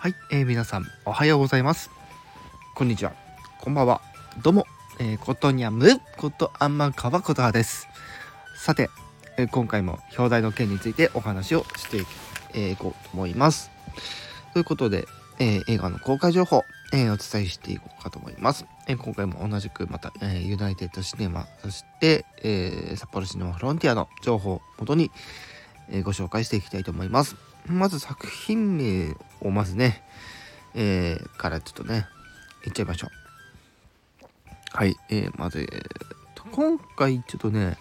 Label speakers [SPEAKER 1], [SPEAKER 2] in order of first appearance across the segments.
[SPEAKER 1] はい、えー、皆さんおはようございます。こんにちは。こんばんは。どうも、えー、ことにゃむことあんまかわことはです。さて、えー、今回も表題の件についてお話をしてい、えー、こうと思います。ということで、えー、映画の公開情報、えー、お伝えしていこうかと思います、えー、今回も同じくまた、えー、ユナイテッドシネマそして、えー、札幌シネマフロンティアの情報をもとに、えー、ご紹介していきたいと思います。まず作品名をまずね、えー、からちょっとね、いっちゃいましょう。はい、えー、まず、えー、今回ちょっとね、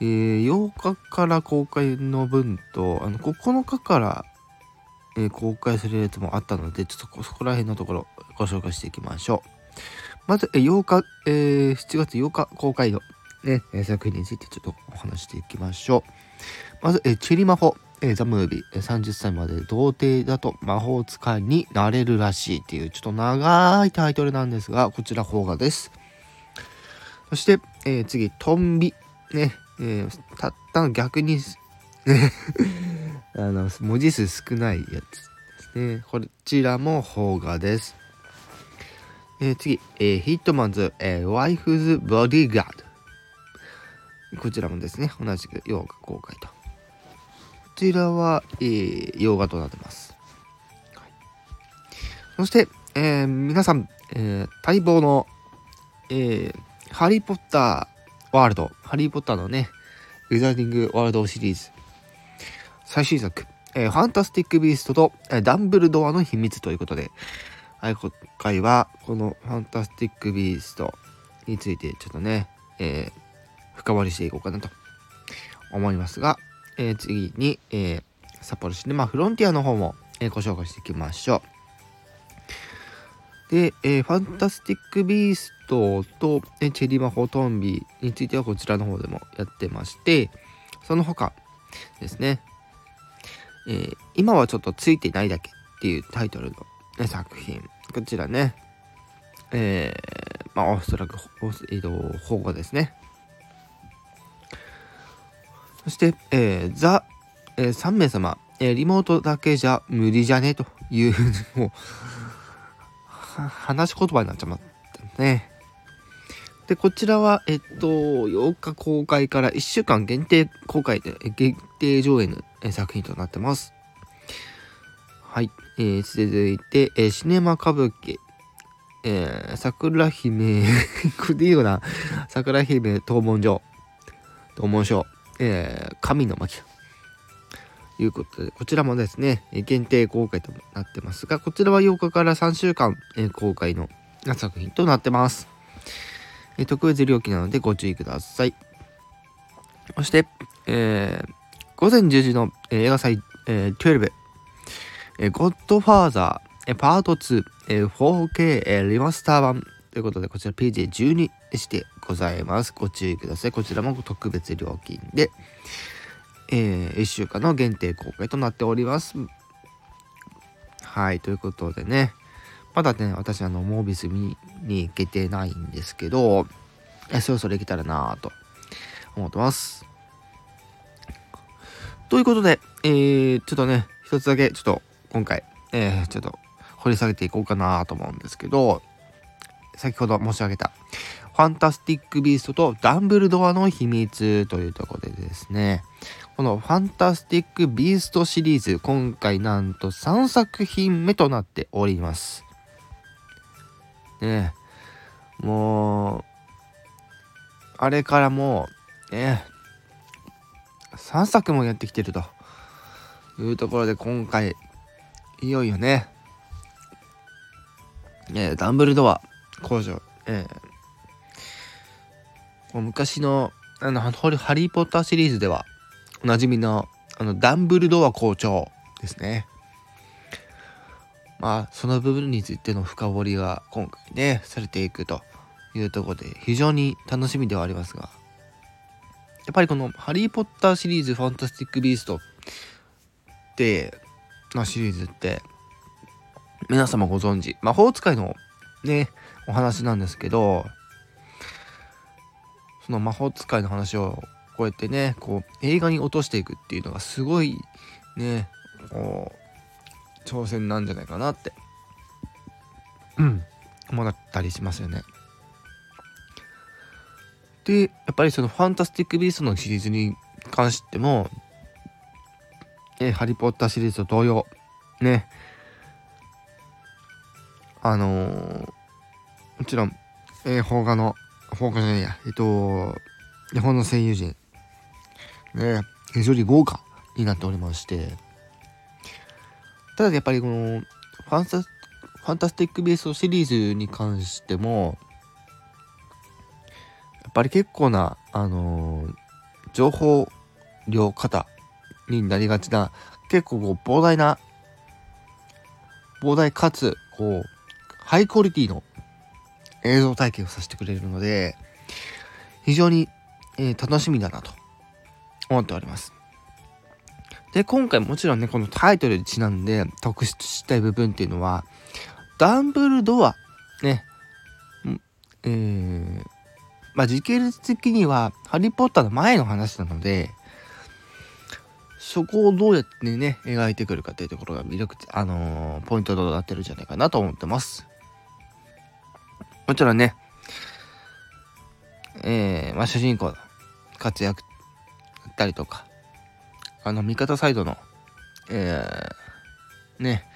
[SPEAKER 1] えー、8日から公開の分と、あの、9日から、えー、公開するやつもあったので、ちょっとそこら辺のところご紹介していきましょう。まず、えー、8日、えー、7月8日公開の、ね、作品についてちょっとお話していきましょう。まず、えー、チェリマホ。えー、ザ・ムービー、30歳まで童貞だと魔法使いになれるらしいっていうちょっと長いタイトルなんですが、こちら邦画です。そして、えー、次、トンビ。ね、えー、たったの逆に、ね あの、文字数少ないやつですね。こちらも邦画です。えー、次、えー、ヒットマンズ、えー、ワイフズ・ボディガード。こちらもですね、同じく洋画公開と。こちらは、えー、洋画となってます。はい、そして、えー、皆さん、えー、待望の、えー、ハリー・ポッターワールド、ハリー・ポッターのね、ウィザーディング・ワールドシリーズ、最新作、えー、ファンタスティック・ビーストと、えー、ダンブルドアの秘密ということで、はい、今回は、このファンタスティック・ビーストについて、ちょっとね、えー、深掘りしていこうかなと思いますが、えー、次に、えー、札幌市で、まあ、フロンティアの方も、えー、ご紹介していきましょう。で、えー、ファンタスティック・ビーストと、えチェリマホトンビについてはこちらの方でもやってまして、その他ですね、え、今はちょっとついてないだけっていうタイトルの、ね、作品。こちらね、え、まあおそらく、えーと、保護ですね。そして、えー、ザ、えー、3名様、えー、リモートだけじゃ無理じゃね？という、もう、話し言葉になっちゃったね。で、こちらは、えっと、8日公開から1週間限定公開で、限定上映の作品となってます。はい。えー、続いて、えー、シネマ歌舞伎、えー、桜姫これでいいよな。桜姫東門所。東門所。えー、神の巻ということで、こちらもですね、限定公開となってますが、こちらは8日から3週間、え、公開の作品となってます。え、特別料金なのでご注意ください。そして、えー、午前10時の、え、映画祭、えー、12、えー、ゴッドファーザー、えー、パート2、え、4K、え、リマスター版ということで、こちら PJ12 してございます。ご注意ください。こちらも特別料金で、えー、1週間の限定公開となっております。はい、ということでね、まだね、私、あの、モービス見に行けてないんですけど、えそろそろ行けたらなぁと思ってます。ということで、えー、ちょっとね、一つだけ、ちょっと今回、えー、ちょっと掘り下げていこうかなと思うんですけど、先ほど申し上げた、ファンタスティック・ビーストとダンブルドアの秘密というところでですね、このファンタスティック・ビーストシリーズ、今回なんと3作品目となっております。ねもう、あれからもう、ね、3作もやってきてると。いうところで今回、いよいよね、ねダンブルドア。工場、えー、昔のあのハリー・ポッターシリーズではおなじみのあのダンブルドア校長ですね。まあその部分についての深掘りが今回ねされていくというとこで非常に楽しみではありますがやっぱりこのハリー・ポッターシリーズファンタスティック・ビーストってのシリーズって皆様ご存知魔法使いのねお話なんですけどその魔法使いの話をこうやってねこう映画に落としていくっていうのがすごいねこう挑戦なんじゃないかなってうん思ったりしますよね。でやっぱりその「ファンタスティック・ビースト」のシリーズに関しても「えハリー・ポッター」シリーズと同様ねあのー、もちろん、えー、邦画の邦画じゃないや。えっと日本の声優陣。ね非常に豪華になっておりまして。ただやっぱりこのファンタファンタスティック・ベーストシリーズに関してもやっぱり結構なあのー、情報量型になりがちな結構こう膨大な膨大かつこうハイクオリティの映像体験をさせてくれるので非常に、えー、楽しみだなと思っております。で、今回もちろんね、このタイトルにちなんで特筆したい部分っていうのは、ダンブルドア、ね、えー、まあ時系列的にはハリー・ポッターの前の話なので、そこをどうやってね、描いてくるかっていうところが魅力、あのー、ポイントとなってるんじゃないかなと思ってます。もちろんね、えー、まあ主人公の活躍だったりとか、あの、味方サイドの、えー、ね、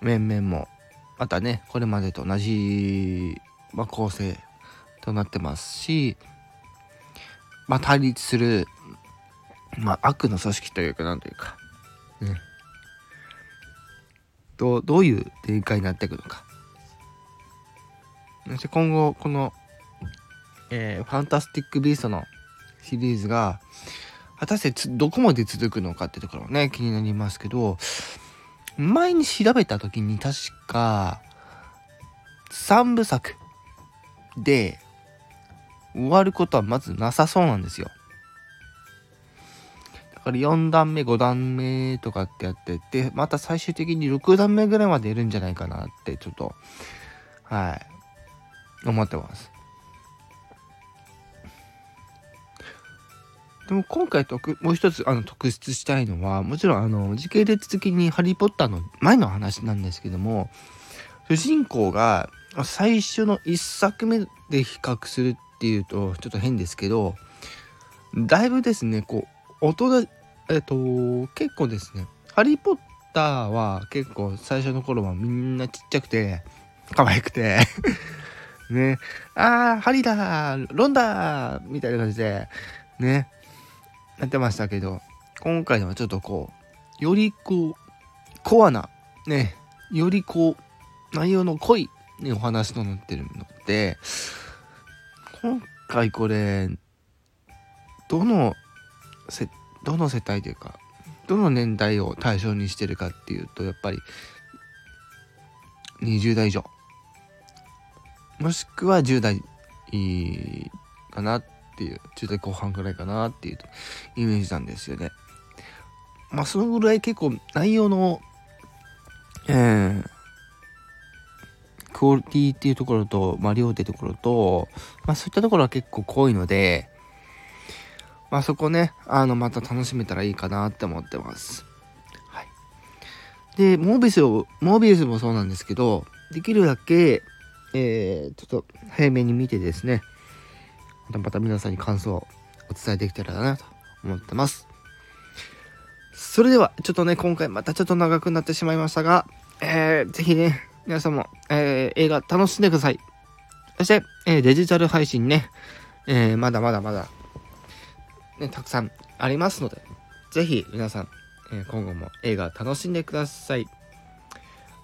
[SPEAKER 1] 面々も、またね、これまでと同じ、まあ、構成となってますし、まあ、対立する、まあ、悪の組織というか、なんというか、ね、ど、どういう展開になっていくのか。そして今後、この、えー、ファンタスティック・ビーストのシリーズが、果たしてどこまで続くのかってところね、気になりますけど、前に調べた時に確か、3部作で終わることはまずなさそうなんですよ。だから4段目、5段目とかってやってて、また最終的に6段目ぐらいまでいるんじゃないかなってちょっと、はい、思ってます。でも今回特、もう一つあの特筆したいのは、もちろんあの時系列的にハリー・ポッターの前の話なんですけども、主人公が最初の1作目で比較するっていうとちょっと変ですけど、だいぶですね、こう、音だ、えっと、結構ですね、ハリー・ポッターは結構最初の頃はみんなちっちゃくて、可愛くてね、あー、ハリだロンだみたいな感じで、ね、やってましたけど、今回のはちょっとこう、よりこう、コアな、ね、よりこう、内容の濃い、ね、お話となってるので、今回これ、どのせ、どの世帯というか、どの年代を対象にしてるかっていうと、やっぱり、20代以上。もしくは10代かなっていう、10代後半ぐらいかなっていうイメージなんですよね。まあ、そのぐらい結構内容の、えー、クオリティっていうところと、まあ、量っていうところと、まあ、そういったところは結構濃いので、まあ、そこね、あの、また楽しめたらいいかなって思ってます。はい。で、モービスを、モービスもそうなんですけど、できるだけ、え、ちょっと早めに見てですね、またまた皆さんに感想をお伝えできたらなと思ってます。それでは、ちょっとね、今回またちょっと長くなってしまいましたが、えー、ぜひね、皆さんも、えー、映画楽しんでください。そして、えー、デジタル配信ね、えー、まだまだまだ、ね、たくさんありますので、ぜひ皆さん、えー、今後も映画楽しんでください。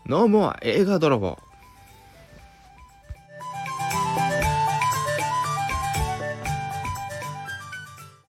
[SPEAKER 1] NOMO は映画泥棒。